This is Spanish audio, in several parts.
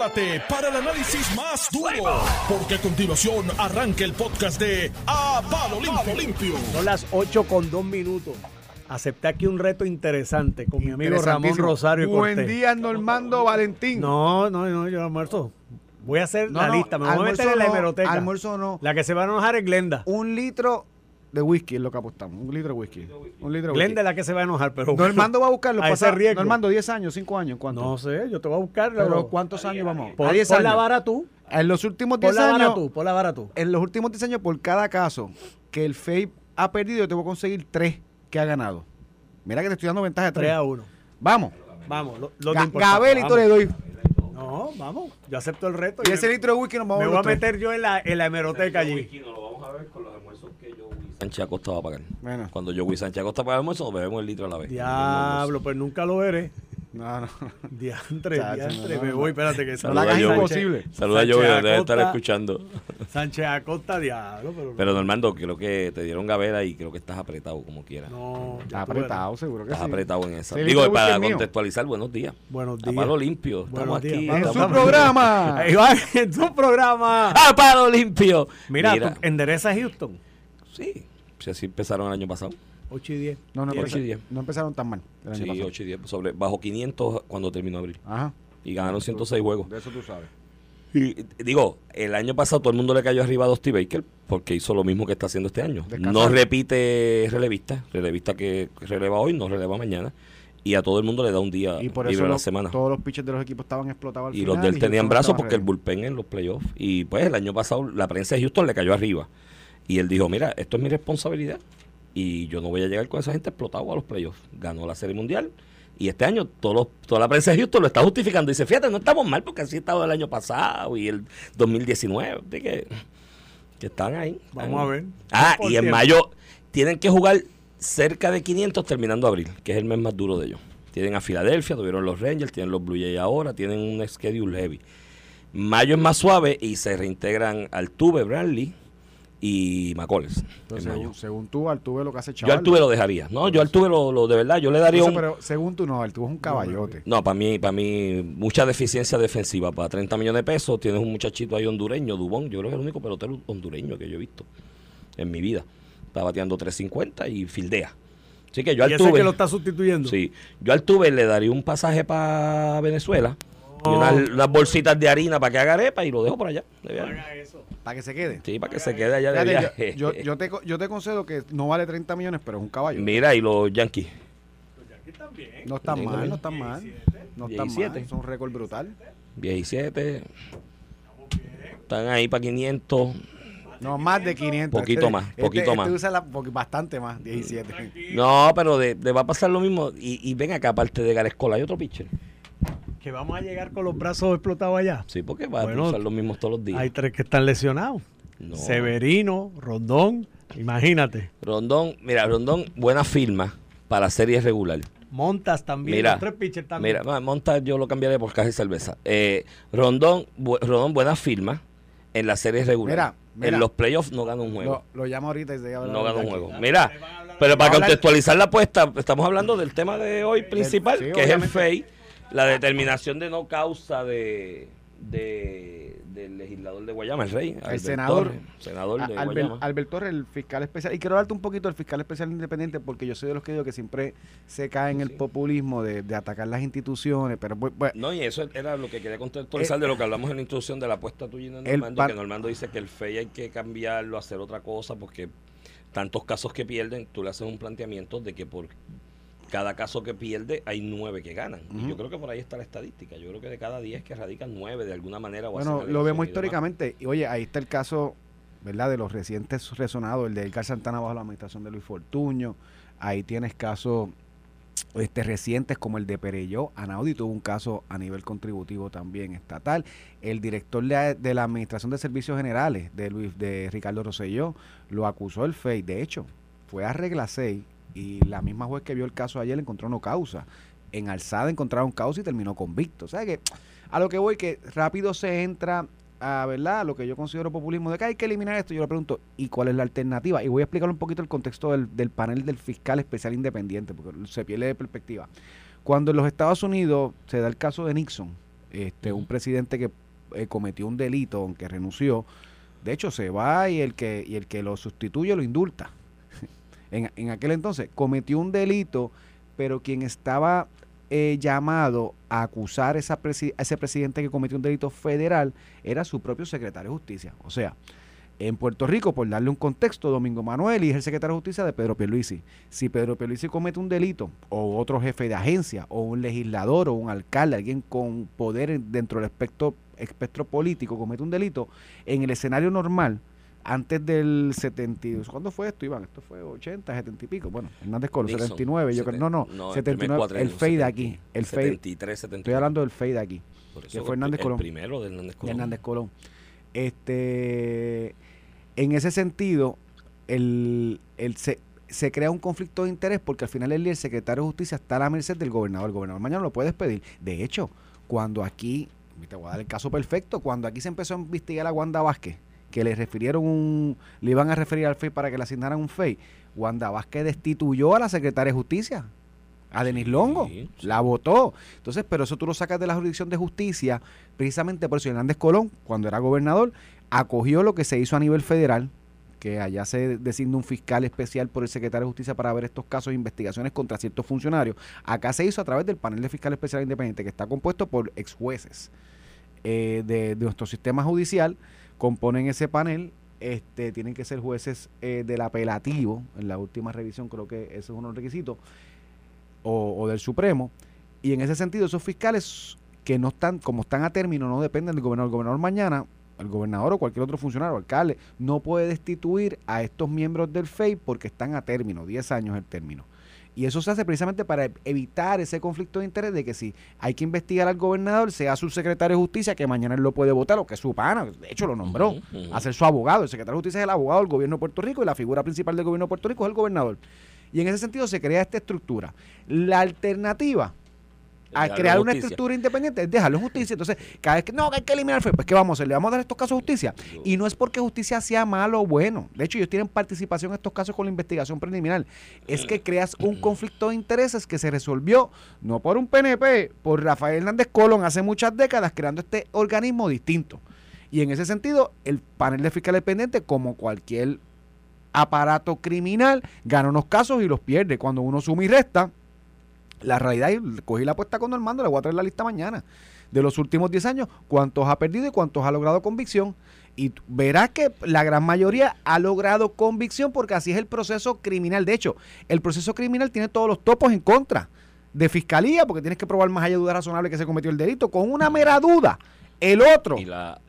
prepárate para el análisis más duro, porque a continuación arranca el podcast de A Palo Limpio. Limpio. Son las 8 con 2 minutos. Acepté aquí un reto interesante con mi amigo Ramón Rosario Buen Cortés. día, Normando Valentín. No, no, no, yo almuerzo. Voy a hacer No, la no, lista, me voy a meter en la hemeroteca. almuerzo no. La que se va a enojar es Glenda. Un litro de whisky es lo que apostamos. Un litro de whisky. Un litro de Glenda es whisky. la que se va a enojar, pero Normando va a buscarlo. a ese riesgo. Normando, 10 años, 5 años. ¿Cuánto? No sé, yo te voy a buscar. Pero ¿cuántos años vamos? Pon, a 10 pon años. la vara tú. En los últimos Pon 10 la vara años. tú, pon la vara tú. En los últimos 10 años, por cada caso que el FAPE ha perdido, yo te voy a conseguir 3 que ha ganado. Mira que te estoy dando ventaja de 3 3. a 1. Vamos. Vamos, lo, lo Ga- Gabelito le doy. No, vamos, yo acepto el reto. Y y ese me, litro de whisky nos vamos me a voy a meter yo en la, en la hemeroteca allí. no lo vamos a ver con los almuerzos que yo Sánchez Acosta va a pagar. Bueno. Cuando yo Sánchez Acosta paga el almuerzo, nos bebemos el litro a la vez. Diablo, pues nunca lo veré. No, no. Diantre, Chacho, diantre, no, me no. voy, espérate que saluda la a Sánchez- imposible. Saluda a Joey, debe estar escuchando. Sánchez Acosta, diablo, pero, Pero Normando, creo que te dieron gavera y creo que estás apretado como quieras. no, ya Está tú verás. apretado, seguro que Estás sí. apretado en esa. Sí, Digo, para contextualizar, buenos días. Buenos A días. palo limpio. Estamos días, aquí. En su programa. Va, en tu programa. ¡A palo limpio! Mira, tú endereza Houston. Sí, si así empezaron el año pasado. 8 y 10. No, no, Sí, empeza- ocho y diez. no empezaron tan mal. el año Sí, pasado. 8 y 10. Sobre, bajo 500 cuando terminó abril. Ajá. Y ganaron 106 juegos. De eso tú sabes. Y, digo, el año pasado todo el mundo le cayó arriba a Dusty Baker porque hizo lo mismo que está haciendo este año. Descansar. No repite relevista, relevista que releva hoy, no releva mañana. Y a todo el mundo le da un día Y por libre eso a la los- semana. todos los pitchers de los equipos estaban explotados al Y final. los de él tenían brazos porque el bullpen en los playoffs. Y pues el año pasado la prensa de Houston le cayó arriba. Y él dijo, mira, esto es mi responsabilidad. Y yo no voy a llegar con esa gente explotado a los playoffs. Ganó la Serie Mundial. Y este año todos los- toda la prensa de Houston lo está justificando. Dice, fíjate, no estamos mal porque así estaba el año pasado y el 2019. De que, que están ahí. Vamos a ver. Ah, y en mayo tienen que jugar cerca de 500 terminando abril, que es el mes más duro de ellos. Tienen a Filadelfia, tuvieron los Rangers, tienen los Blue Jays ahora, tienen un schedule heavy. Mayo es más suave y se reintegran Altuve, Bradley y mayo. según, según tú, Altuve lo que hace Yo chaval. Altuve lo dejaría. No, yo Altuve lo, lo de verdad, yo le daría un... pero según tú, no, Altuve es un caballote. No, para mí, para mí, mucha deficiencia defensiva. Para 30 millones de pesos tienes un muchachito ahí hondureño, Dubón. Yo creo que es el único pelotero hondureño que yo he visto en mi vida. Está bateando 350 y fildea. Así que yo y ese Altuve... que lo está sustituyendo. Sí, yo al Tuve le daría un pasaje para Venezuela y Oh. unas, unas bolsitas de harina para que haga arepa y lo dejo por allá. Para que se quede. Sí, para que se quede allá de viaje. yo, yo, yo te, co- yo te concedo que no vale 30 millones, pero es un caballo. Mira, y los Yankees. Aquí también. No están Sí, mal, también. no están mal. No están 17. mal. Es un récord brutal. 17. Están ahí para 500. No, más de 500. Poquito más, poquito más. usa la- bastante más, 17. No, pero de, de va a pasar lo mismo. Y, y ven acá, aparte de Garescola, hay otro pitcher. Que vamos a llegar con los brazos explotados allá. Sí, porque va Bueno, a usar los mismos todos los días. Hay tres que están lesionados. No. Severino, Rondón, imagínate. Rondón, mira, Rondón, buena firma para serie regular. Montas también, Mira, los tres pitchers también. Mira, ma- Monta yo lo cambiaré por caja de cerveza. Eh, Rondón, bu- Rondón, buena firma en la serie regular. Mira, mira. En los playoffs no gana un juego. Lo, lo llamo ahorita y se habla no gana un aquí. juego. Mira, pero para contextualizar la apuesta, estamos hablando del tema de hoy principal, sí, que es el. FEI, la determinación de no causa de, de- del legislador de Guayama, el rey. Albert senador- Torres, senador de Albert, Guayama. Albert Torres, el fiscal especial. Y quiero hablarte un poquito del fiscal especial independiente porque yo soy de los que digo que siempre se cae en el populismo de, de atacar las instituciones. Pero bu- No, y eso era lo que quería contextualizar Eh, de lo que hablamos en la introducción de la apuesta tuya y el Normando, que Normando dice que el FEI hay que cambiarlo, hacer otra cosa, porque tantos casos que pierden, tú le haces un planteamiento de que por cada caso que pierde hay nueve que ganan. Y yo creo que por ahí está la estadística. Yo creo que de cada diez que radican nueve de alguna manera. o bueno, lo vemos históricamente. Y oye, ahí está el caso, ¿verdad? De los recientes resonados, el de Edgar Santana bajo la administración de Luis Fortuño. Ahí tienes casos este, recientes como el de Pereyó. Anaudi tuvo un caso a nivel contributivo también estatal. El director de, de la Administración de Servicios Generales de Luis de Ricardo Rosselló lo acusó el FEI. De hecho, fue a regla 6 y la misma juez que vio el caso ayer encontró no causa. En alzada encontraron causa y terminó convicto. O sea que a lo que voy que rápido se entra a verdad lo que yo considero populismo de que hay que eliminar esto. Yo le pregunto, ¿y cuál es la alternativa? Y voy a explicar un poquito el contexto del, del panel del fiscal especial independiente, porque se pierde de perspectiva. Cuando en los Estados Unidos se da el caso de Nixon, Este, un presidente que eh, cometió un delito, aunque renunció, de hecho se va y el que, y el que lo sustituye lo indulta. En, aquel entonces cometió un delito, pero quien estaba eh, llamado a acusar a ese presidente que cometió un delito federal era su propio secretario de justicia. O sea, en Puerto Rico, por darle un contexto, Domingo Manuel y es el secretario de justicia de Pedro Pierluisi. Si Pedro Pierluisi comete un delito, o otro jefe de agencia, o un legislador, o un alcalde, alguien con poder dentro del espectro, espectro político comete un delito, en el escenario normal, antes del 72. ¿Cuándo fue esto, Iván? Esto fue 80, 70 y pico. Bueno, Hernández Colón, 79. Yo creo, no, no, no 79. El fade aquí. El 73, 73. Estoy hablando del fade aquí. que fue Hernández Colón. El primero de Hernández Colón. Hernández Colón. Este en ese sentido, el, el se, se, crea un conflicto de interés porque al final día el secretario de justicia está a la merced del gobernador. El gobernador mañana lo puede despedir. De hecho, cuando aquí, te voy a dar el caso perfecto, cuando aquí se empezó a investigar a Wanda Vázquez, que le refirieron un, le iban a referir al FEI para que le asignaran un FEI, Wanda Vázquez destituyó a la secretaria de justicia a Denis Longo, la votó. Entonces, pero eso tú lo sacas de la jurisdicción de justicia, precisamente por eso Hernández Colón, cuando era gobernador, acogió lo que se hizo a nivel federal, que allá se designa un fiscal especial por el secretario de Justicia para ver estos casos de investigaciones contra ciertos funcionarios. Acá se hizo a través del panel de fiscal especial independiente, que está compuesto por ex jueces eh, de, nuestro sistema judicial. Componen ese panel este, tienen que ser jueces eh, del apelativo, en la última revisión creo que ese es uno de los requisitos, o, o, del Supremo. Y en ese sentido, esos fiscales que no están, como están a término, no dependen del gobernador. El gobernador mañana el gobernador o cualquier otro funcionario, alcalde, no puede destituir a estos miembros del FEI porque están a término, 10 años el término. Y eso se hace precisamente para evitar ese conflicto de interés de que si hay que investigar al gobernador, sea su secretario de justicia, que mañana él lo puede votar, o que es su pana, de hecho lo nombró, a ser su abogado. El secretario de justicia es el abogado del gobierno de Puerto Rico y la figura principal del gobierno de Puerto Rico es el gobernador. Y en ese sentido se crea esta estructura. La alternativa a crear una estructura independiente, es dejarlo en justicia. Entonces, cada vez que no, hay que eliminar pues ¿qué vamos a hacer? ¿Le vamos a dar estos casos justicia? Y no es porque justicia sea malo o bueno. De hecho, ellos tienen participación en estos casos con la investigación preliminar. Es que creas un conflicto de intereses que se resolvió no por un PNP, por Rafael Hernández Colón hace muchas décadas, creando este organismo distinto. Y en ese sentido, el panel de fiscales pendientes, como cualquier aparato criminal, gana unos casos y los pierde. Cuando uno suma y resta, la realidad, cogí la apuesta con Armando, le voy a traer la lista mañana. De los últimos 10 años, cuántos ha perdido y cuántos ha logrado convicción. Y verás que la gran mayoría ha logrado convicción porque así es el proceso criminal. De hecho, el proceso criminal tiene todos los topos en contra de fiscalía porque tienes que probar más allá de duda razonable que se cometió el delito. Con una mera duda, el otro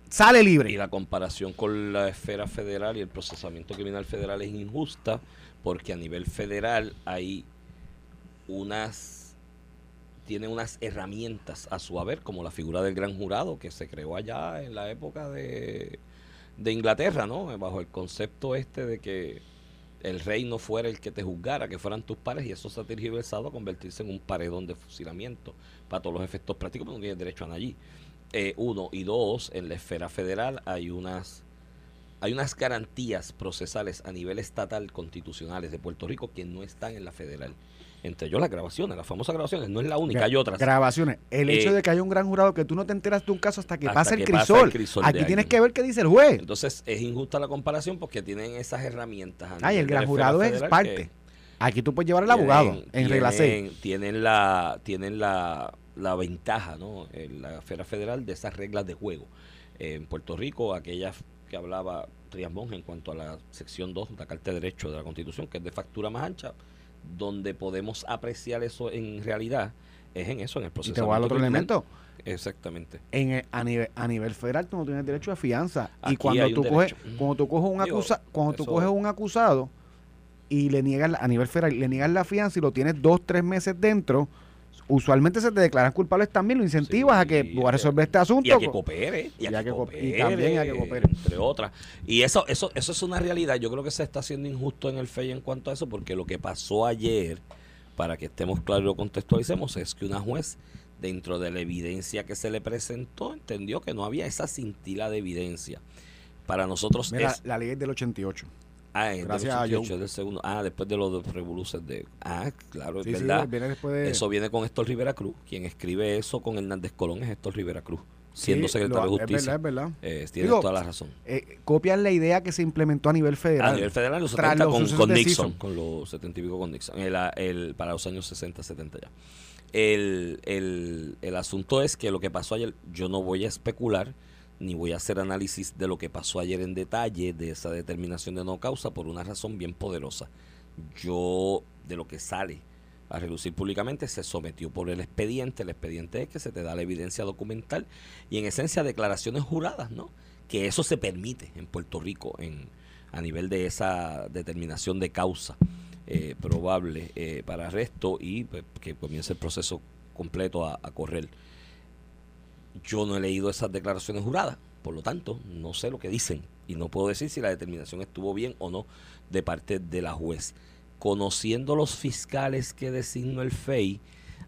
sale libre. Y la comparación con la esfera federal y el procesamiento criminal federal es injusta porque a nivel federal hay unas tiene unas herramientas a su haber, como la figura del gran jurado que se creó allá en la época de, de Inglaterra, ¿no? Bajo el concepto este de que el rey no fuera el que te juzgara, que fueran tus pares, y eso se ha tergiversado a convertirse en un paredón de fusilamiento para todos los efectos prácticos, porque no tienes derecho a allí. Eh, uno y dos, en la esfera federal hay unas hay unas garantías procesales a nivel estatal constitucionales de Puerto Rico que no están en la federal entre ellos las grabaciones, las famosas grabaciones, no es la única, hay otras. Grabaciones. El hecho eh, de que haya un gran jurado que tú no te enteras de un caso hasta que pasa el crisol. Aquí tienes que ver qué dice el juez. Entonces es injusta la comparación porque tienen esas herramientas. Ay, el gran jurado es parte. Aquí tú puedes llevar al abogado en regla 6. Tienen la, tienen la, la ventaja, ¿no? En la esfera federal de esas reglas de juego. en Puerto Rico, aquellas que hablaba Trias en cuanto a la sección 2 de la Carta de Derecho de la Constitución, que es de factura más ancha, donde podemos apreciar eso en realidad es en eso, en el proceso. ¿Y te voy otro elemento? Exactamente. En a, nivel, a nivel federal tú no tienes derecho a fianza. y cuando tú, coges, cuando tú coges un acusa, cuando tú coges un acusado y le niegas a nivel federal le niegas la fianza y lo tienes dos, tres meses dentro, usualmente se te declaran culpables también, lo incentivas a que a resolver este asunto. Y a que coopere. Y, a que, coopere, también a que coopere. Entre otras. Y eso, eso, eso es una realidad. Yo creo que se está haciendo injusto en el FEI en cuanto a eso, porque lo que pasó ayer, para que estemos claros y lo contextualicemos, es que una juez, dentro de la evidencia que se le presentó, entendió que no había esa cintila de evidencia. Para nosotros Mira, la ley es del 88. Ah, en Gracias del a 88, Joe. del segundo. Ah, después de los revoluciones de. Ah, claro, es Sí, sí, verdad. viene después de- Eso viene con Héctor Rivera Cruz. Quien escribe eso con Hernández Colón es Héctor Rivera Cruz, siendo Sí, secretario lo- de Justicia. Es verdad, es verdad. Eh, tiene Digo, toda la razón. Eh, copian la idea que se implementó a nivel federal. A nivel federal, en los Tras 70 los con, con Nixon, con los 70 y pico con Nixon, el, el- para los años 60, 70 ya. El, el, el asunto es que lo que pasó ayer, yo no voy a especular, ni voy a hacer análisis de lo que pasó ayer en detalle, de esa determinación de no causa, por una razón bien poderosa. Yo, de lo que sale a relucir públicamente, se sometió por el expediente. El expediente es que se te da la evidencia documental y en esencia declaraciones juradas, ¿no? Que eso se permite en Puerto Rico en, a nivel de esa determinación de causa eh, probable eh, para arresto y pues, que comience el proceso completo a, a correr. Yo no he leído esas declaraciones juradas, por lo tanto, no sé lo que dicen y no puedo decir si la determinación estuvo bien o no de parte de la juez. Conociendo los fiscales que designó el FEI,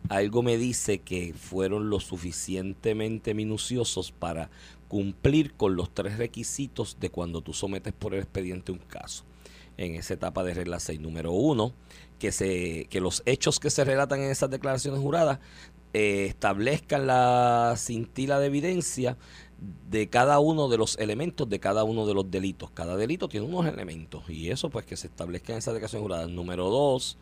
algo me dice que fueron lo suficientemente minuciosos para cumplir con los tres requisitos de cuando tú sometes por el expediente un caso. En esa etapa de regla 6, número uno, que, se, que los hechos que se relatan en esas declaraciones juradas eh, establezcan la cintila de evidencia de cada uno de los elementos de cada uno de los delitos. Cada delito tiene unos elementos y eso pues que se establezca en esa declaración jurada. Número dos,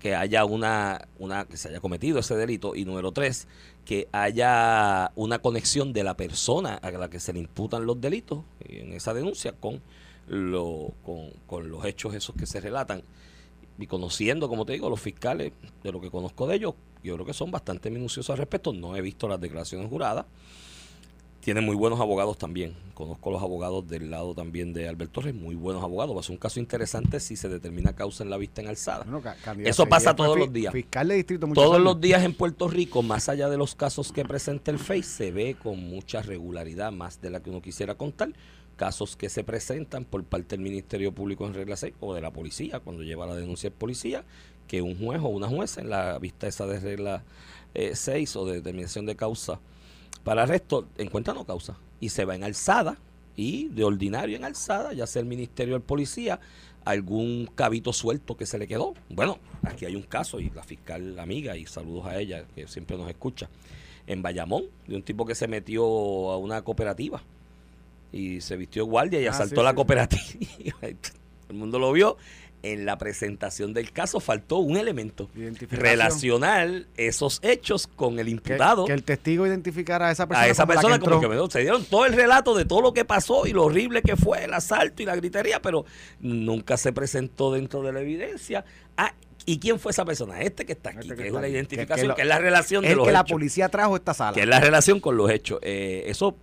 que haya una, una que se haya cometido ese delito y número tres, que haya una conexión de la persona a la que se le imputan los delitos en esa denuncia con, lo, con, con los hechos esos que se relatan y conociendo, como te digo, los fiscales, de lo que conozco de ellos, yo creo que son bastante minuciosos al respecto. No he visto las declaraciones juradas. Tienen muy buenos abogados también. Conozco los abogados del lado también de Alberto Torres, muy buenos abogados. Va a ser un caso interesante si se determina causa en la vista en alzada. Bueno, Eso pasa todos fi- los días. Fiscal de distrito Todos años. los días en Puerto Rico, más allá de los casos que presenta el FEI, se ve con mucha regularidad, más de la que uno quisiera contar, casos que se presentan por parte del Ministerio Público en regla 6 o de la policía, cuando lleva la denuncia el policía, que un juez o una jueza en la vista esa de regla eh, 6 o de determinación de causa para arresto encuentra no causa y se va en alzada y de ordinario en alzada, ya sea el ministerio o el policía, algún cabito suelto que se le quedó. Bueno, aquí hay un caso y la fiscal amiga, y saludos a ella que siempre nos escucha, en Bayamón, de un tipo que se metió a una cooperativa y se vistió guardia y Ah, asaltó sí, la sí. cooperativa. el mundo lo vio. En la presentación del caso faltó un elemento. Relacionar esos hechos con el imputado que el testigo identificara a esa persona. a esa como la persona que como que bueno, se dieron todo el relato de todo lo que pasó y lo horrible que fue el asalto y la gritería, pero nunca se presentó dentro de la evidencia. Ah, ¿y quién fue esa persona? Este que está aquí, Este que que, es. Que- identificación, que es la relación de los que la hechos, policía trajo esta sala. que es la relación con los hechos. Eh, eso,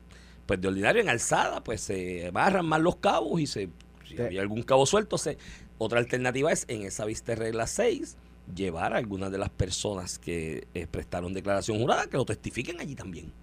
pues de ordinario en alzada, pues se barran más los cabos y se, si había algún cabo suelto, se, otra alternativa es en esa vista de regla 6 llevar a algunas de las personas que eh, prestaron declaración jurada que lo testifiquen allí también.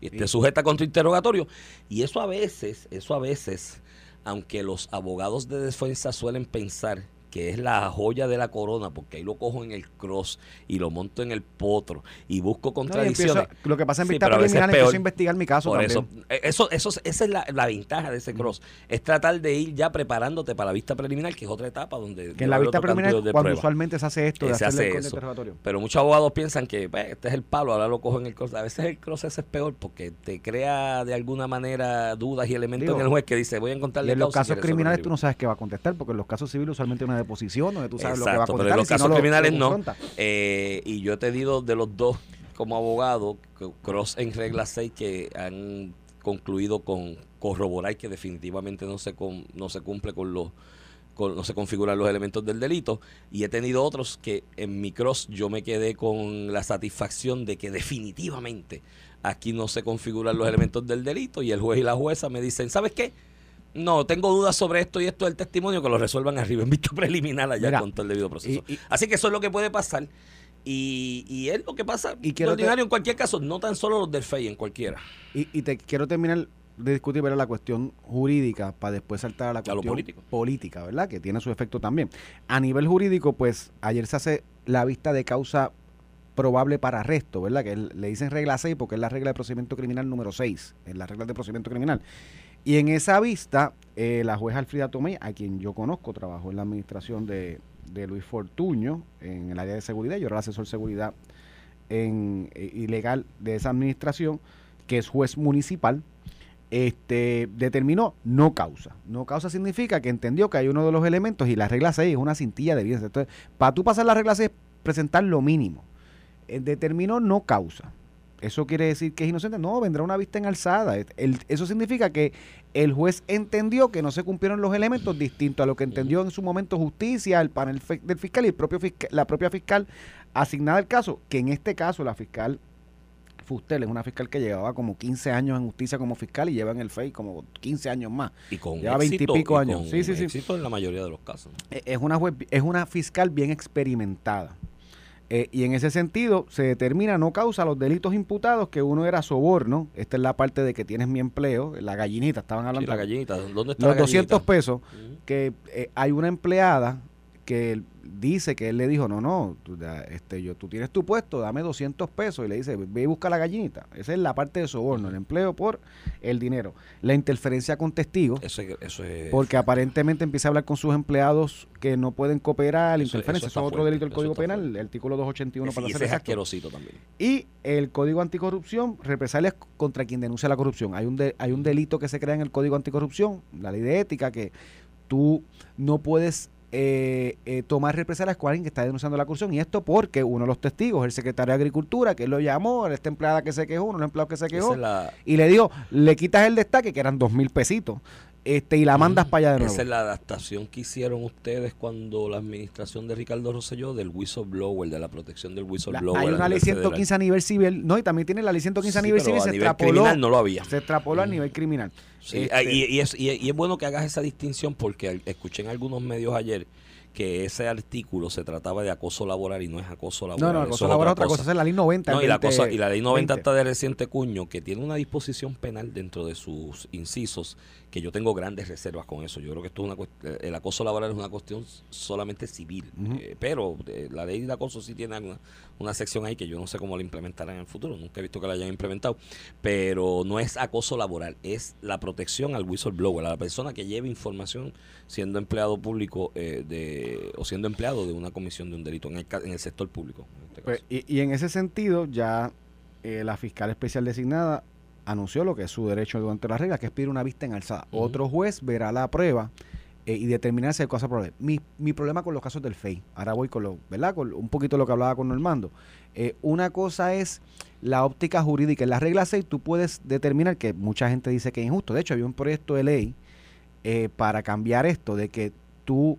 Y esté sujeta contra interrogatorio y eso a veces eso a veces aunque los abogados de defensa suelen pensar que es la joya de la corona, porque ahí lo cojo en el cross y lo monto en el potro y busco No, y contradicciones. empiezo- lo que pasa en Sí, vista preliminar, es peor. investigar mi caso Por también. eso, eh, eso, eso, esa es la, la ventaja de ese cross. Es tratar de ir ya preparándote para la vista preliminar, que es otra etapa donde... que en la vista preliminar, de cuando prueba. usualmente se hace esto de se hace el eso. Pero muchos abogados piensan que pues, este es el palo, ahora lo cojo en el cross. A veces el cross ese es peor porque te crea de alguna manera dudas y elementos Digo, en el juez que dice voy a encontrarle Y en los casos criminales tú no sabes qué va a contestar, porque en los casos civiles usualmente hay una deposición donde tú sabes lo que va a Exacto, pero en los si casos no, criminales lo no. Eh, y yo he tenido de los dos como abogado, Cross en regla 6, que han concluido con corroborar que definitivamente no se, con- no se cumple con los con- no se configuran los elementos del delito y he tenido otros que en mi cross yo me quedé con la satisfacción de que definitivamente aquí no se configuran los elementos del delito y el juez y la jueza me dicen, ¿sabes qué? No, tengo dudas sobre esto y esto del testimonio que lo resuelvan arriba en vista preliminar allá Mira, con todo el debido proceso. y- y- Así que eso es lo que puede pasar. Y, y es lo que pasa Y quiero te- ordinario en cualquier caso, no tan solo los del FEI, en cualquiera. Y, y te quiero terminar de discutir ¿verdad? la cuestión jurídica para después saltar a la cuestión político. política, ¿verdad? Que tiene su efecto también. A nivel jurídico, pues ayer se hace la vista de causa probable para arresto, ¿verdad? Que le dicen regla 6 porque es la regla de procedimiento criminal número 6, en las reglas de procedimiento criminal. Y en esa vista, eh, la jueza Alfrida Tomé, a quien yo conozco, trabajó en la administración de, Luis Fortuño en el área de seguridad, yo era el asesor de seguridad en, eh, ilegal de esa administración, que es juez municipal, este, determinó no causa. No causa significa que entendió que hay uno de los elementos y la regla 6 es una cintilla de evidencia. Entonces, para tú pasar la regla 6 presentar lo mínimo. Eh, determinó no causa. ¿Eso quiere decir que es inocente? No, vendrá una vista en alzada. El- eso significa que el juez entendió que no se cumplieron los elementos distintos a lo que entendió en su momento justicia, el panel del fiscal y el propio fiscal- la propia fiscal asignada al caso, que en este caso la fiscal Fustel es una fiscal que llevaba como 15 años en justicia como fiscal y lleva en el FEI como 15 años más. Y con Lleva 20 y éxito, pico y años. Sí, sí, sí. éxito en la mayoría de los casos. Eh, Es una, juez- es una fiscal bien experimentada. Eh, y en ese sentido se determina no causa los delitos imputados, que uno era soborno. Esta es la parte de que tienes mi empleo, la gallinita, estaban Sí, hablando. la gallinita, ¿dónde está los la 200 gallinita? pesos, que eh, hay una empleada que él dice que él le dijo, no, no, tú, este, yo, tú tienes tu puesto, dame 200 pesos. Y le dice, ve y busca la gallinita. Esa es la parte de soborno, el empleo por el dinero. La interferencia con testigos. Eso, es- eso es... Porque aparentemente empieza a hablar con sus empleados que no pueden cooperar, la interferencia, eso es otro fuerte, delito del Código Penal, fuerte. el artículo 281 ese- para y ser exacto. también. Y el Código Anticorrupción, represalias contra quien denuncia la corrupción. Hay un, de- hay un delito que se crea en el Código Anticorrupción, la ley de ética, que tú no puedes eh, eh, tomar represalias con alguien que está denunciando la corrupción. Y esto porque uno de los testigos, el secretario de Agricultura, que él lo llamó, esta empleada que se quejó, uno de los empleados que se quejó, es la, y le dijo, le quitas el destaque, que eran dos mil pesitos, este, y la mandas para allá de nuevo. esa es la adaptación que hicieron ustedes cuando la administración de Ricardo Rosselló del whistleblower, de la protección del La- whistleblower. hay a una ley nivel federal. 115 a nivel civil, no, y también tiene la ley 115 a Sí, nivel pero civil, a se nivel extrapoló, criminal no lo había. se extrapoló a nivel criminal. Sí, Este, ah, y, y es, y, y es bueno que hagas esa distinción porque escuché en algunos medios ayer que ese artículo se trataba de acoso laboral y no es acoso laboral. no, no, eso cosa es laboral otra cosa, es la ley 90. No, y, la 20, cosa, y la ley 90 20. está de reciente cuño, que tiene una disposición penal dentro de sus incisos, que yo tengo grandes reservas con eso. Yo creo que esto es una eh, el acoso laboral es una cuestión solamente civil. Eh, pero eh, la ley de acoso sí tiene una, una sección ahí que yo no sé cómo la implementarán en el futuro, nunca he visto que la hayan implementado, pero no es acoso laboral, es la protección al whistleblower, a la persona que lleve información siendo empleado público eh, de, o siendo empleado de una comisión de un delito en el, en el sector público. en este Pues, y, y en ese sentido, ya eh, la fiscal especial designada anunció lo que es su derecho durante la regla, que es pedir una vista en alzada. Otro juez verá la prueba eh, y determinar si hay cosa probable. Mi, mi problema con los casos del FEI, ahora voy con lo, ¿verdad? Con un poquito lo que hablaba con Normando. Eh, una cosa es la óptica jurídica. En la regla 6 tú puedes determinar que mucha gente dice que es injusto. De hecho, había un proyecto de ley eh, para cambiar esto, de que tú,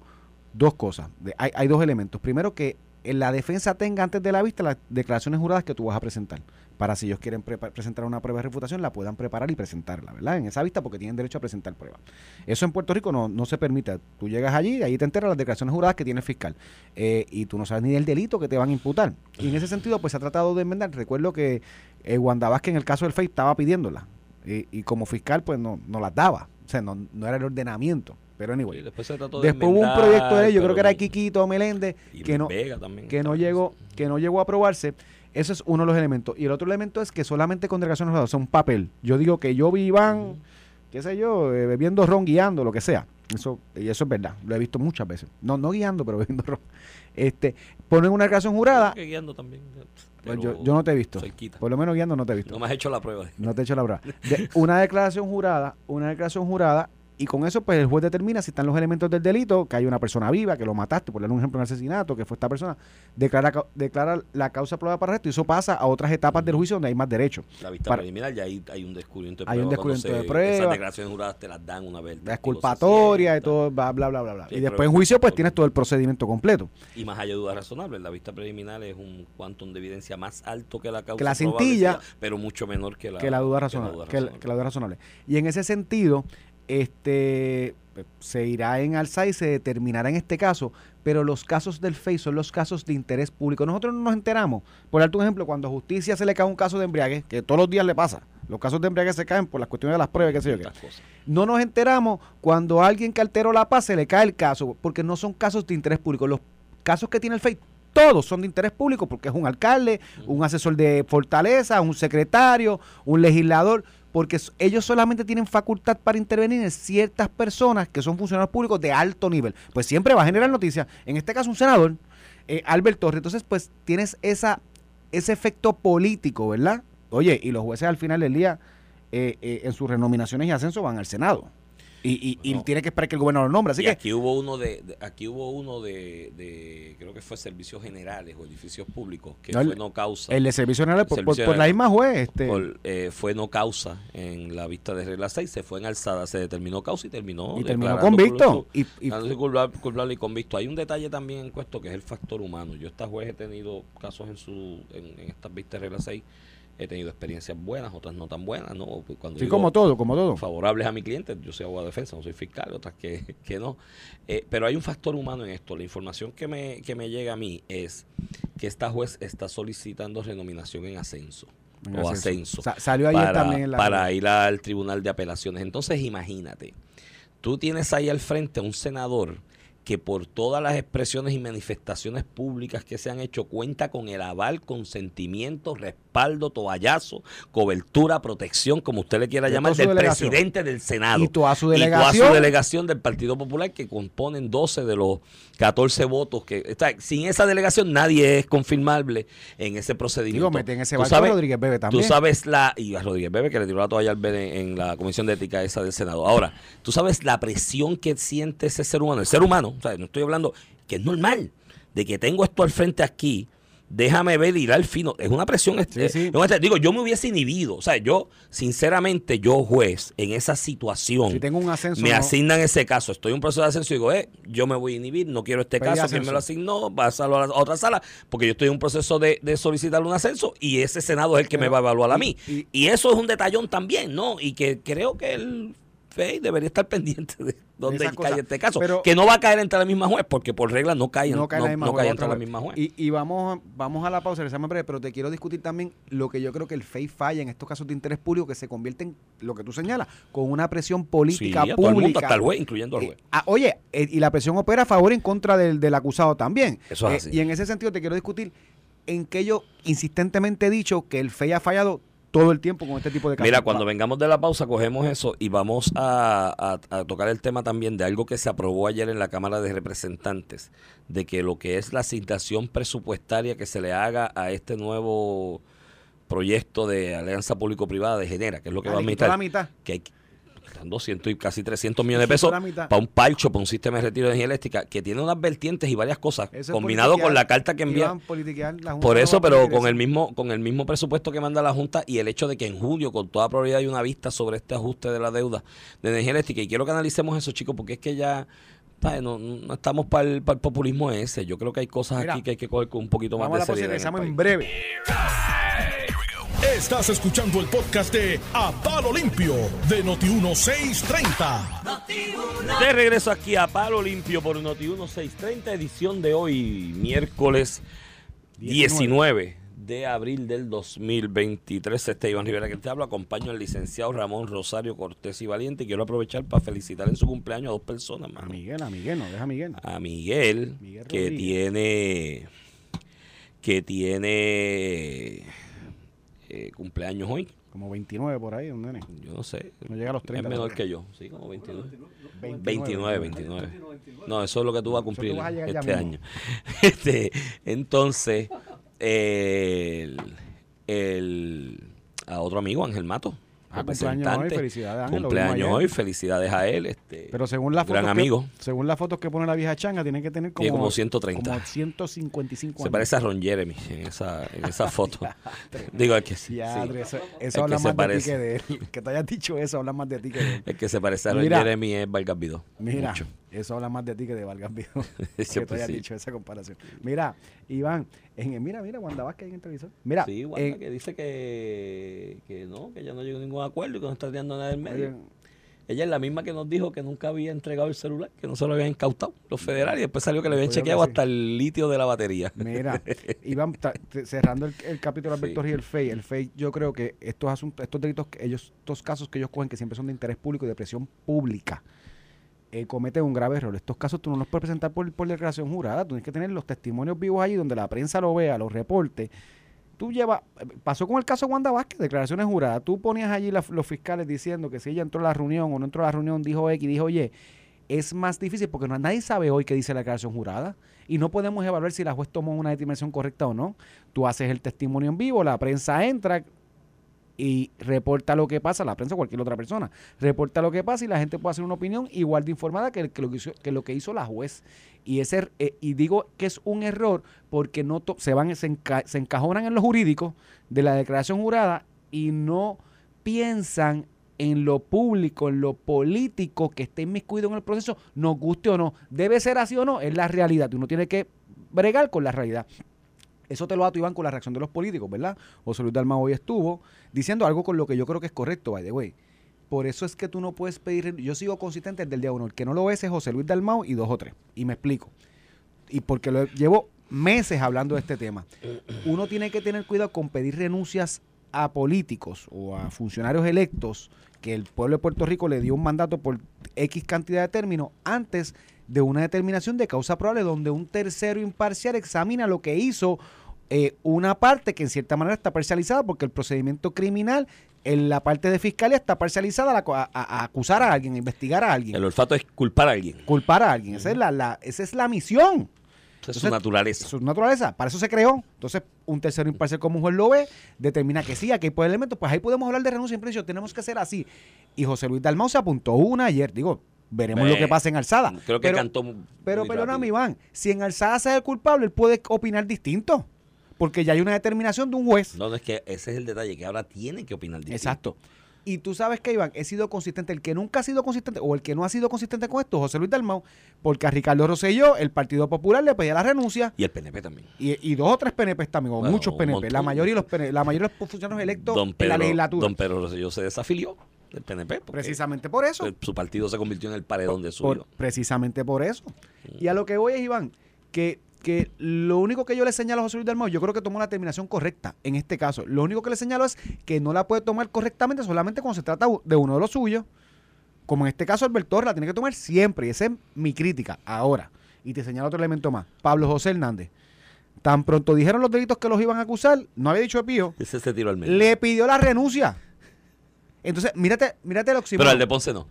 dos cosas, de- hay, hay dos elementos. Primero, que la defensa tenga antes de la vista las declaraciones juradas que tú vas a presentar, para si ellos quieren presentar una prueba de refutación, la puedan preparar y presentarla, ¿verdad? En esa vista, porque tienen derecho a presentar pruebas. Eso en Puerto Rico no, no se permite. Tú llegas allí, ahí te enteras las declaraciones juradas que tiene el fiscal, eh, y tú no sabes ni del delito que te van a imputar. Y en ese sentido, pues se ha tratado de enmendar. Recuerdo que eh, en el caso del FEI estaba pidiéndola, y, y como fiscal, pues no, no las daba. O sea, no, no era el ordenamiento. Pero anyway. Sí, después se trató de Después hubo un proyecto de yo creo que era Quiquito Meléndez, que no, Vega también que no llegó, que no llegó a aprobarse. Eso es uno de los elementos. Y el otro elemento es que solamente con declaraciones juradas, o sea, un papel. Yo digo que yo vi Iván, qué sé yo, eh, bebiendo ron, guiando, lo que sea. Eso, y eso es verdad. Lo he visto muchas veces. No, no guiando, pero bebiendo ron. Este, ponen una declaración jurada. Que guiando también. Pues yo, yo no te he visto. cerquita. Por lo menos guiando no te he visto. No me has hecho la prueba. No te he hecho la prueba. De- una declaración jurada, una declaración jurada, y con eso, pues el juez determina si están los elementos del delito, que hay una persona viva, que lo mataste, por darle un ejemplo, un asesinato, que fue esta persona, declara, declara la causa probada para arresto, y eso pasa a otras etapas del juicio donde hay más derecho. La vista Para- preliminar ya hay, hay un descubrimiento de Hay un prueba. descubrimiento de prueba. Esas declaraciones juradas te las dan una vez. La exculpatoria y todo, bla, bla, bla, bla. bla. Sí, y después en juicio, pues tienes todo el procedimiento completo. Y más allá de dudas razonables, la vista preliminar es un quantum de evidencia más alto que la causa Que la cintilla, pero mucho menor que la, que la duda que razonable. duda Que la, razonable. que la duda razonable. Y en ese sentido, este se irá en alza y se determinará en este caso, pero los casos del FEI son los casos de interés público. Nosotros no nos enteramos. Por darte un ejemplo, cuando a justicia se le cae un caso de embriague, que todos los días le pasa, los casos de embriague se caen por las cuestiones de las pruebas, qué sé yo qué. No nos enteramos cuando a alguien que alteró la paz se le cae el caso, porque no son casos de interés público. Los casos que tiene el FEI, todos son de interés público, porque es un alcalde, un asesor de fortaleza, un secretario, un legislador. Porque ellos solamente tienen facultad para intervenir en ciertas personas que son funcionarios públicos de alto nivel. Pues siempre va a generar noticias. En este caso, un senador, eh, Albert Torres. Entonces, pues tienes esa, ese efecto político, ¿verdad? Oye, y los jueces al final del día, eh, eh, en sus renominaciones y ascensos, van al Senado. Y, y, tiene que esperar que el gobernador lo nombre. Así y que aquí hubo uno de, de- aquí hubo uno de, de- creo que fue servicios generales o edificios públicos que No, el- fue no causa el de servicio general, por, por- Servicio por la general. misma juez, este, por, eh, fue no causa en la vista de regla 6 se fue en alzada se determinó causa y terminó y terminó convicto. culpable- Y, y- culpable, culpable y convicto hay un detalle también en cuesto que es el factor humano yo esta juez he tenido casos en su en, en estas vistas de regla 6 he tenido experiencias buenas otras no tan buenas no cuando sí, digo- como todo, como todo. favorables a mi cliente. Yo soy abogado de defensa, no soy fiscal, otras que, que no. Eh, pero hay un factor humano en esto. La información que me, que me llega a mí es que esta juez está solicitando renominación en ascenso En o ascenso. ascenso Sa- salió ayer para, también en la para ir al tribunal de apelaciones. Entonces, imagínate, tú tienes ahí al frente a un senador que por todas las expresiones y manifestaciones públicas que se han hecho cuenta con el aval, consentimiento, respaldo, toallazo, cobertura, protección, como usted le quiera llamar, del delegación. presidente del Senado. Y toda su Y toda delegación. su delegación del Partido Popular que componen 12 de los 14 votos. que está, Sin esa delegación nadie es confirmable en ese procedimiento. Digo, meten ese barco a sabes- Rodríguez Bebe también. Tú sabes la. Y a Rodríguez Bebe que le tiró la toalla al en, en la comisión de ética esa del Senado. Ahora, tú sabes la presión que siente ese ser humano. El ser humano, o sea, no estoy hablando que es normal, de que tengo esto al frente aquí. Déjame ver y ir al fino. Es una presión. Sí, eh, sí. Digo, yo me hubiese inhibido. O sea, yo, sinceramente, yo, juez, en esa situación, Si tengo un ascenso, me no- asignan ese caso. Estoy en un proceso de ascenso y digo, eh, yo me voy a inhibir, no quiero este Pedí caso, quien me lo ascenso. asignó, pásalo a, la- a otra sala, porque yo estoy en un proceso de, de solicitar un ascenso y ese Senado es el que me va a evaluar a y- mí. y- Y, eso es un detallón también, ¿no? Y que creo que el FEI debería estar pendiente de dónde cae este caso. Pero- que no va a caer entre la misma juez, porque por regla no cae, no cae en la misma juez, cae otra entre la misma juez. Y, y vamos, vamos a la pausa, regresamos breve, pero te quiero discutir también lo que yo creo que el FEI falla en estos casos de interés público que se convierten, lo que tú señalas, con una presión sí, política a todo el mundo, pública. hasta el juez, incluyendo al Eh, juez. ah, oye, eh, y la presión opera a favor y en contra del, del acusado también. Eso es Eh, así. y en ese sentido te quiero discutir en que yo insistentemente he dicho que el FEI ha fallado todo el tiempo con este tipo de casos. Mira, cuando vengamos de la pausa, cogemos eso y vamos a, a- a tocar el tema también de algo que se aprobó ayer en la Cámara de Representantes, de que lo que es la asignación presupuestaria que se le haga a este nuevo proyecto de alianza público-privada de Genera, que es lo que Ah, va a admitir, la mitad. que hay están 200 y casi 300 millones de pesos la para un palcho, para un sistema de retiro de energía eléctrica, que tiene unas vertientes y varias cosas, Eso combinado con la carta que envía. a la Por eso, a pero con eso. el mismo con el mismo presupuesto que manda la Junta y el hecho de que en junio, con toda probabilidad, hay una vista sobre este ajuste de la deuda de energía eléctrica. Y quiero que analicemos eso, chicos, porque es que ya no, no estamos para el, para el populismo ese. Yo creo que hay cosas Mira, aquí que hay que coger con un poquito más Vamos a la de seriedad. en el regresamos en breve. Estás escuchando el podcast de A Palo Limpio de Noti1630. De regreso aquí a Palo Limpio por Noti 1630, edición de hoy, miércoles 19 de abril del 2023. Este es Iván Rivera que te hablo. Acompaño al licenciado Ramón Rosario Cortés y Valiente. Y quiero aprovechar para felicitar en su cumpleaños a dos personas, A mano. Miguel, a Miguel, no, deja a Miguel. A Miguel, Miguel que tiene que tiene eh, cumpleaños hoy. Como 29 por ahí, un nene. Yo no sé. No llega a los 30. Es menor que yo, sí, como 29. 29, 29, 29. No, eso es lo que tú vas a cumplir vas a este año. Este, entonces, el, el, a otro amigo, Ángel Mato. Ah, cumpleaños hoy, representante, felicidades, Ángel, Cumpleaños hoy, felicidades a él. Este, Pero según las gran fotos amigo. que, según las fotos que pone la vieja changa, tiene que tener como, Tiene como 130. como 155 se años. parece a Ron Jeremy en esa, en esa foto. Digo, es que sí. Ya, sí. eso, habla que se más de ti que de él. Que te hayas dicho eso habla más de ti que de él. El que se parece a Ron Mira. Jeremy es Vargas Vidó. Mira, Mucho. Eso habla más de ti que de Vargas Vidal. que Siempre te hayas sí. dicho esa comparación. Mira, Iván, en, mira, mira, Wanda Vázquez en el televisor. Mira, Sí, Wanda, que dice que, que no, que ya no llegó a ningún acuerdo y que no está tirando nada del medio. oye, Ella es la misma que nos dijo que nunca había entregado el celular, que no se lo habían incautado los federales. Y después salió que le habían Pues chequeado hasta el litio de la batería. Mira, Iván, cerrando el, el capítulo Alberto Sí. y el FEI, el FEI, yo creo que estos asuntos, estos delitos, que ellos, estos casos que ellos cogen que siempre son de interés público y de presión pública, eh, cometen un grave error. Estos casos tú no los puedes presentar por, por declaración jurada, tú tienes que tener los testimonios vivos allí donde la prensa lo vea, los reportes. Tú llevas, pasó con el caso Wanda Vázquez, declaraciones juradas, tú ponías allí los fiscales diciendo que si ella entró a la reunión o no entró a la reunión, dijo X, dijo oye, es más difícil porque no, nadie sabe hoy qué dice la declaración jurada y no podemos evaluar si la juez tomó una determinación correcta o no. Tú haces el testimonio en vivo, la prensa entra, y reporta lo que pasa, la prensa o cualquier otra persona, reporta lo que pasa y la gente puede hacer una opinión igual de informada que, lo, que, lo que hizo la juez. Y, ese, eh, y digo que es un error porque no se, van, se, se encajonan en lo jurídico de la declaración jurada y no piensan en lo público, en lo político que esté inmiscuido en el proceso, nos guste o no. Debe ser así o no, es la realidad. Uno tiene que bregar con la realidad. Eso te lo dato, Iván, con la reacción de los políticos, ¿verdad? José Luis Dalmau hoy estuvo diciendo algo con lo que yo creo que es correcto, by the way. Por eso es que tú no puedes pedir. Yo sigo consistente desde el día uno. El que no lo es es José Luis Dalmau y dos o tres. Y me explico. Y porque lo llevo meses hablando de este tema. Uno tiene que tener cuidado con pedir renuncias a políticos o a funcionarios electos que el pueblo de Puerto Rico le dio un mandato por X cantidad de términos antes de una determinación de causa probable donde un tercero imparcial examina lo que hizo eh, una parte que en cierta manera está parcializada porque el procedimiento criminal en la parte de fiscalía está parcializada a, acusar a alguien, a investigar a alguien. El olfato es culpar a alguien. Culpar a alguien. Esa, es la, esa es la misión. Esa es su naturaleza. Su naturaleza. Para eso se creó. Entonces, un tercero imparcial como un juez lo ve, determina que sí, aquí hay elementos, pues ahí podemos hablar de renuncia en principio. Tenemos que hacer así. Y José Luis Dalmau se apuntó una ayer. Digo, veremos lo que pasa en Alzada. Creo que cantó. Pero, perdóname, Iván, si en Alzada se es el culpable, él puede opinar distinto porque ya hay una determinación de un juez. No, no, es que ese es el detalle, que ahora tiene que opinar distinto. Exacto. Y tú sabes que, Iván, he sido consistente. El que nunca ha sido consistente, o el que no ha sido consistente con esto, José Luis Dalmau, porque a Ricardo Rosselló, el Partido Popular, le pedía la renuncia. Y el PNP también. Y, dos o tres PNP también, o muchos PNP. La mayoría, de los PNP, la mayoría de los funcionarios electos en la legislatura. Don Pedro Rosselló se desafilió del PNP. Precisamente por eso. Su partido se convirtió en el paredón de su Precisamente por eso. Y a lo que voy es, Iván, que que lo único que yo le señalo a José Luis Dalmau, yo creo que tomó la determinación correcta en este caso. Lo único que le señalo es que no la puede tomar correctamente solamente cuando se trata de uno de los suyos. Como en este caso Alberto la tiene que tomar siempre. Y esa es mi crítica. Ahora, y te señalo otro elemento más. Pablo José Hernández. Tan pronto dijeron los delitos que los iban a acusar, no había dicho de pío. Ese se tiró al medio. Le pidió la renuncia. Entonces, mírate, mírate el oxímoron. Pero al de Ponce no.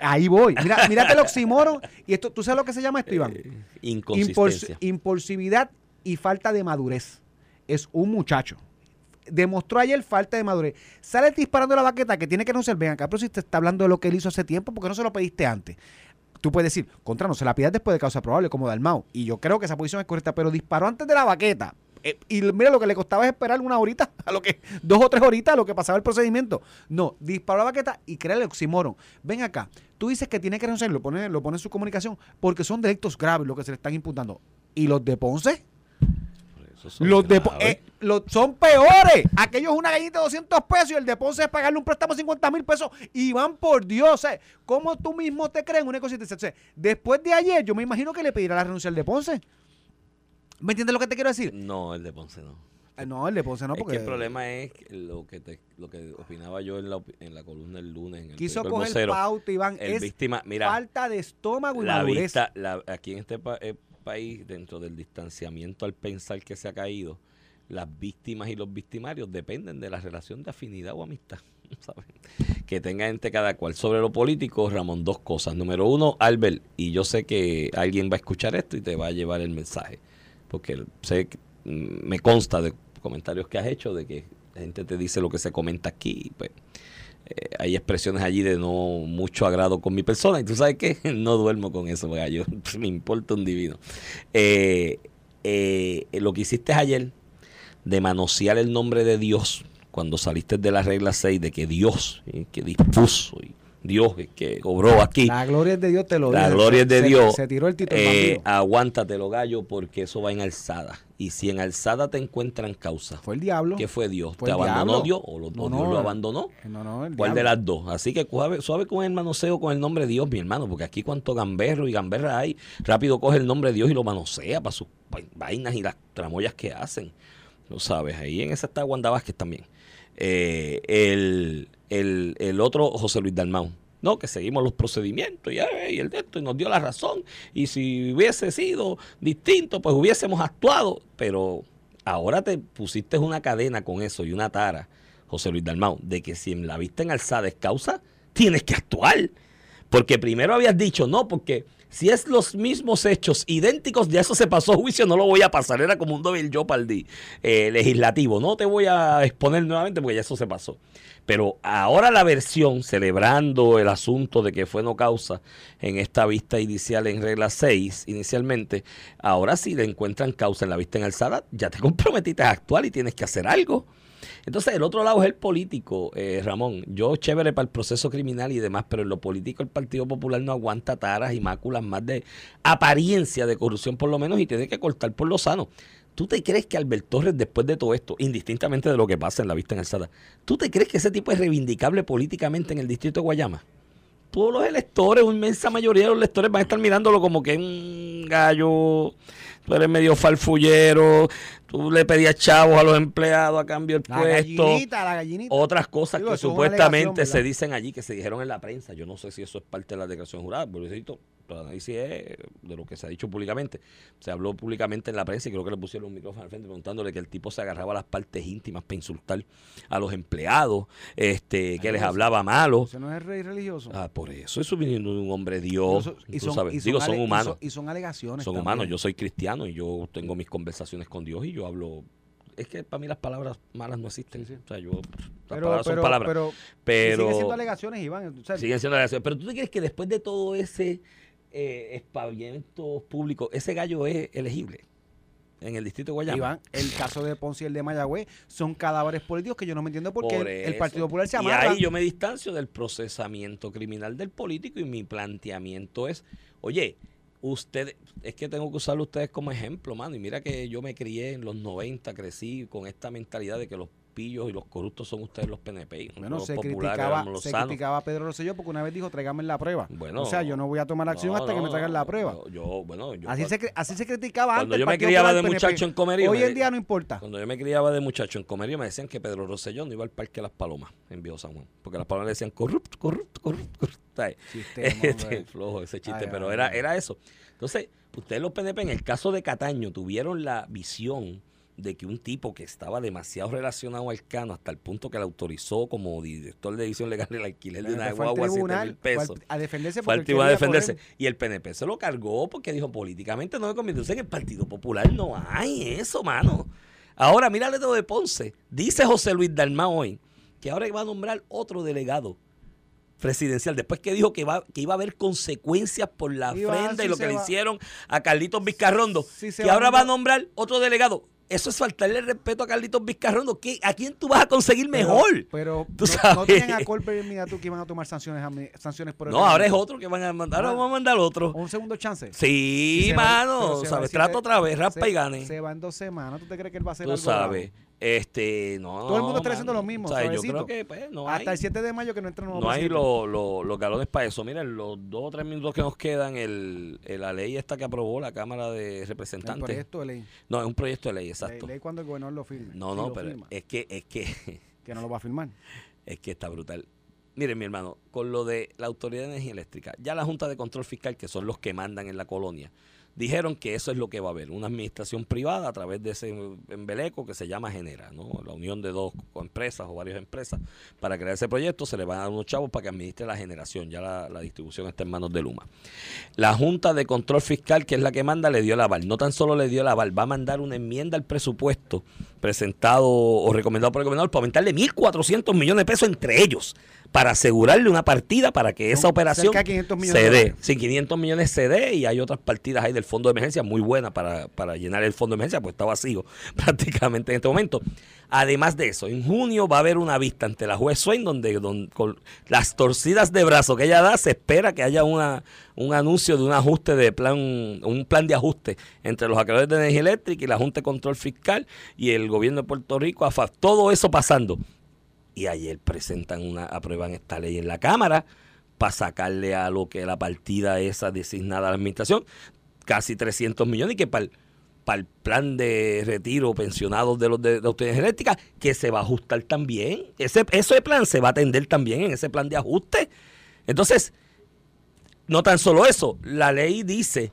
Ahí voy. Mira, mírate el oxímoron. Y esto, ¿tú sabes lo que se llama esto, Iván? Eh, inconsistencia. impulsividad y falta de madurez. Es un muchacho. Demostró ayer falta de madurez. Sale disparando la baqueta que tiene que no ser. Ven acá, pero si te está hablando de lo que él hizo hace tiempo, porque no se lo pediste antes? Tú puedes decir, contra, no se la pidas después de causa probable, como Dalmau. Y yo creo que esa posición es correcta, pero disparó antes de la baqueta. Eh, y mira, lo que le costaba es esperar una horita, a lo que, dos o tres horitas a lo que pasaba el procedimiento. No, disparó la baqueta y crea el oxímoron. Ven acá, tú dices que tiene que renunciar, lo pone, lo pone en su comunicación, porque son delitos graves lo que se le están imputando. ¿Y los de Ponce? Los de eh, son peores. Aquellos es una gallita de 200 pesos y el de Ponce es pagarle un préstamo de 50 mil pesos. Y van por Dios. ¿eh? ¿Cómo tú mismo te crees en una cosita? Después de ayer, yo me imagino que le pedirá la renuncia al de Ponce. ¿Me entiendes lo que te quiero decir? No, el de Ponce no. Eh, no, el de Ponce no, porque... Es que el problema es lo que te, lo que opinaba yo en la, en la columna el lunes. En el Quiso coger pauta, Iván. El es víctima, mira, falta de estómago y la madurez. la, aquí en este eh, país, dentro del distanciamiento al pensar que se ha caído, las víctimas y los victimarios dependen de la relación de afinidad o amistad. ¿sabes? Que tenga entre cada cual. Sobre lo político, Ramón, dos cosas. Número uno, Albert, y yo sé que alguien va a escuchar esto y te va a llevar el mensaje porque sé, mm, me consta de comentarios que has hecho de que la gente te dice lo que se comenta aquí, pues eh, hay expresiones allí de no mucho agrado con mi persona y tú sabes que no duermo con eso, porque yo me importa un divino. Eh, eh, lo que hiciste ayer de manosear el nombre de Dios cuando saliste de la regla 6 de que Dios que dispuso y Dios que cobró aquí. La gloria es de Dios, te lo La gloria es de Dios. Se tiró el título. Eh, aguántatelo, gallo, porque eso va en alzada. Y si en alzada te encuentran causa. Fue el diablo. ¿Qué fue Dios? ¿Te abandonó Dios o, lo, Dios lo abandonó? No, no, el ¿Cuál de las dos? Así que suave, suave con el manoseo con el nombre de Dios, mi hermano, porque aquí cuánto gamberro y gamberra hay. Rápido coge el nombre de Dios y lo manosea para sus vainas y las tramoyas que hacen. Lo sabes, ahí en esa está Wanda Vázquez también. Eh, el, el, el, otro, José Luis Dalmau. No, que seguimos los procedimientos y, el de esto y nos dio la razón. Y si hubiese sido distinto, pues hubiésemos actuado. Pero ahora te pusiste una cadena con eso y una tara, José Luis Dalmau, de que si en la vista en alzada es causa, tienes que actuar. Porque primero habías dicho, no, porque si es los mismos hechos idénticos, ya eso se pasó juicio, no lo voy a pasar. Era como un doble Jeopardy eh, legislativo. No te voy a exponer nuevamente porque ya eso se pasó. Pero ahora la versión, celebrando el asunto de que fue no causa en esta vista inicial en regla 6, inicialmente, ahora si le encuentran causa en la vista en alzada, ya te comprometiste a actuar y tienes que hacer algo. Entonces, el otro lado es el político, eh, Ramón. Yo chévere para el proceso criminal y demás, pero en lo político el Partido Popular no aguanta taras y máculas más de apariencia de corrupción por lo menos y tiene que cortar por lo sano. ¿Tú te crees que Albert Torres, después de todo esto, indistintamente de lo que pasa en la vista en ¿tú te crees que ese tipo es reivindicable políticamente en el distrito de Guayama? Todos los electores, una inmensa mayoría de los electores van a estar mirándolo como que un gallo tú eres medio falfullero, tú le pedías chavos a los empleados a cambio del La puesto. gallinita, la gallinita. Otras cosas Digo, que supuestamente se dicen allí, que se dijeron en la prensa. Yo no sé si eso es parte de la declaración jurada, pero necesito, el análisis es de lo que se ha dicho públicamente. Se habló públicamente en la prensa y creo que le pusieron un micrófono al frente preguntándole que el tipo se agarraba a las partes íntimas para insultar a los empleados, este, que les hablaba malo. Ese no es rey religioso. Ah, por eso, eso viniendo de un hombre Dios. Eso- tú sabes. Digo, son y humanos Y son, alegaciones. son también. humanos. Yo soy cristiano y yo tengo mis conversaciones con Dios y yo hablo. Es que para mí las palabras malas no existen. Sí, sí. O sea, yo. Las Pero, palabras son pero, palabras. pero, Pero. siguen siendo alegaciones, Iván. O sea, siguen siendo alegaciones. Pero tú te crees que después de todo ese eh, espaviamiento público, ese gallo es elegible en el distrito de Guayama. Iván, el caso de Ponce y el de Mayagüez son cadáveres políticos que yo no me entiendo por qué el. Partido Popular se Y amarra. ahí yo me distancio del procesamiento criminal del político y mi planteamiento es, oye, usted, es que tengo que usarlo ustedes como ejemplo, mano. Y mira que yo me crié en los 90, crecí con esta mentalidad de que los pillos y los corruptos son ustedes los PNP. Bueno, los se criticaba, los se criticaba a Pedro Rosselló porque una vez dijo, tráigame la prueba. Bueno, o sea, yo no voy a tomar acción No, hasta que me traigan la prueba. Yo, yo, bueno, yo así, cuando, se, así se criticaba cuando antes. yo el me criaba de PNP. muchacho en Comerío, Hoy en día no importa. cuando yo me criaba de muchacho en Comerío me decían que Pedro Rosselló no iba al Parque Las Palomas en Viejo San Juan. Porque las palomas le decían corrupto, corrupto, corrupto, corrupto. Este, flojo ese chiste, Ay, pero ay, era, ay. era eso. Entonces, ustedes los PNP, en el caso de Cataño, tuvieron la visión de que un tipo que estaba demasiado relacionado al Cano hasta el punto que le autorizó como director de división legal el alquiler de una guagua a 7 tribunal, mil pesos. a defenderse él tribunal a defenderse. correr. Y el PNP se lo cargó porque dijo, políticamente no me conviene. En el Partido Popular no hay eso, mano. Ahora, mírale lo de Ponce. Dice José Luis Dalmau hoy que ahora va a nombrar otro delegado presidencial, después que dijo que, va, que iba a haber consecuencias por la ofrenda y lo que le hicieron a Carlitos Vizcarrondo, se que va ahora va a nombrar otro delegado. Eso es faltarle el respeto a Carlitos Vizcarrondo. ¿Qué, ¿A quién tú vas a conseguir mejor? Pero, Tú no, sabes. no tienen a Colbert y tú que iban a tomar sanciones, a sanciones por el No, ahora es otro que van a mandar. Ahora Ah. vamos a mandar otro. Un segundo chance. Sí, mano, va- ¿sabes? si Trata se- otra vez, raspa se- y gane. Se va en dos semanas. ¿Tú te crees que él va a hacer Tú algo sabes. bravo? Este, no. Todo el mundo está haciendo lo mismo, O sea, yo creo que, pues, no hay, Hasta el 7 de mayo que no entra nuevo no hay lo- lo- los galones para eso. Miren, los dos o tres minutos que nos quedan, el, el- la ley esta que aprobó la Cámara de Representantes. proyecto de ley. No, es un proyecto de ley, exacto. ley cuando el gobernador lo firme. No, no, pero firma, es que, es que, que no lo va a firmar. es que está brutal. Miren, mi hermano, con lo de la Autoridad de Energía Eléctrica, ya la Junta de Control Fiscal, que son los que mandan en la colonia, dijeron que eso es lo que va a haber, una administración privada a través de ese embeleco que se llama Genera, ¿no? La unión de dos empresas o varias empresas para crear ese proyecto, se le van a dar unos chavos para que administre la generación, ya la, la distribución está en manos de Luma. La Junta de Control Fiscal, que es la que manda, le dio el aval. No tan solo le dio el aval, va a mandar una enmienda al presupuesto presentado o recomendado por el gobernador para aumentarle 1.400 millones de pesos entre ellos, para asegurarle una partida para que esa operación cerca de 500 millones se dé. Sí, 500 millones se dé y hay otras partidas ahí del fondo de emergencia muy buenas para, para llenar el fondo de emergencia, pues está vacío prácticamente en este momento. Además de eso, en junio va a haber una vista ante la juez Swain donde, donde con las torcidas de brazo que ella da, se espera que haya una, un anuncio de un ajuste de plan, un plan de ajuste entre los acreedores de energía eléctrica y la Junta de Control Fiscal y el gobierno de Puerto Rico, AFAP, todo eso pasando. Y ayer presentan una, aprueban esta ley en la Cámara para sacarle a lo que la partida esa designada a la administración, casi 300 millones, y que para el, plan de retiro pensionados de los de, de autoridades eléctricas, que se va a ajustar también. Ese, ese plan se va a atender también en ese plan de ajuste. Entonces, no tan solo eso, la ley dice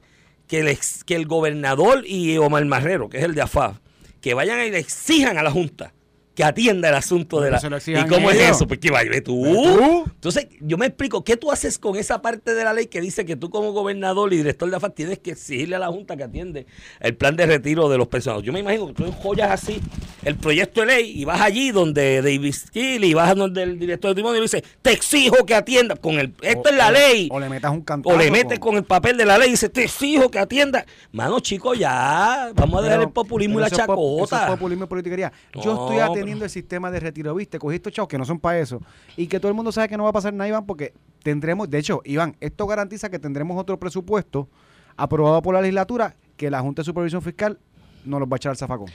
que el, que el gobernador y Omar Marrero, que es el de AFAF, que vayan y le exijan a la Junta que atienda el asunto de la... ¿Y cómo es eso? Pues que vaya tú. tú. Entonces, yo me explico, ¿qué tú haces con esa parte de la ley que dice que tú como gobernador y director de AFAD tienes que exigirle a la Junta que atiende el plan de retiro de los pensionados? Yo me imagino que tú enjollas así el proyecto de ley y vas allí donde David Skill y vas donde el director de tribunal y dice, te exijo que atienda con el... Esto O- es la o- ley. O le metas un. O le metes con el papel de la ley y dice, te exijo que atienda. Mano, chicos, ya, vamos a dejar el populismo y la eso es pop- eso es chacota. populismo y politiquería. Yo No, estoy pero- atendiendo el sistema de retiro, ¿viste? Cogí estos chavos que no son para eso. Y que todo el mundo sabe que no va a pasar nada, Iván, porque tendremos, de hecho, Iván, esto garantiza que tendremos otro presupuesto aprobado por la legislatura que la Junta de Supervisión Fiscal no los va a echar al zafacón.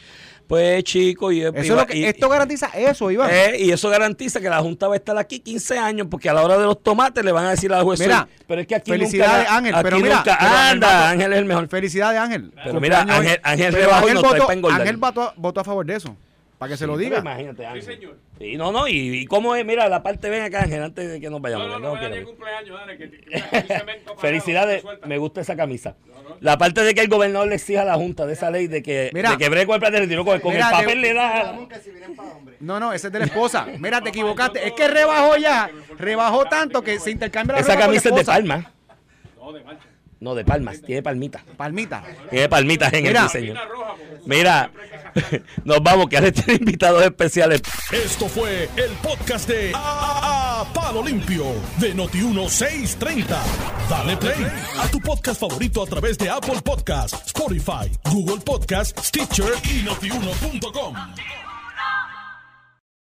Pues, chicos, y, Eso es lo que, y- esto garantiza eso, Iván. Eh, y eso garantiza que la Junta va a estar aquí 15 años, porque a la hora de los tomates le van a decir a la juez. Mira, "Oye, pero es que aquí felicidades, nunca, Ángel, aquí pero mira, nunca- pero Ángel anda, Ángel es el mejor. Felicidades, Ángel. Pero mira. Ángel- Ángel trae votó. Ángel votó, votó a favor de eso. Para que se lo Sí, diga. Imagínate, Ángel. Sí, no, no, y, y cómo es, mira, la parte ven acá, Ángel, antes de que nos vayamos. No, no, que no, no era quiero ni ver. cumpleaños, dale, que, que, que un cemento parado, Felicidades, me gusta esa camisa. La parte de que el gobernador le exija a la Junta de esa ley de que, Mira. de que bregue con el plan de retiro, con, el te- papel le da. No, no, ese es de la esposa. Mira, te equivocaste. Es que rebajó ya. Rebajó tanto que se intercambia la Esa camisa es de palma. No, de marcha. No, de palmas, tiene palmitas. Palmita. Tiene palmitas en Mira. el diseño. Mira, nos vamos, que ahora tiene invitados especiales. Esto fue el podcast de A, A- Palo Limpio de Noti1630. Dale play a tu podcast favorito a través de Apple Podcasts, Spotify, Google Podcasts, Stitcher y notiuno.com.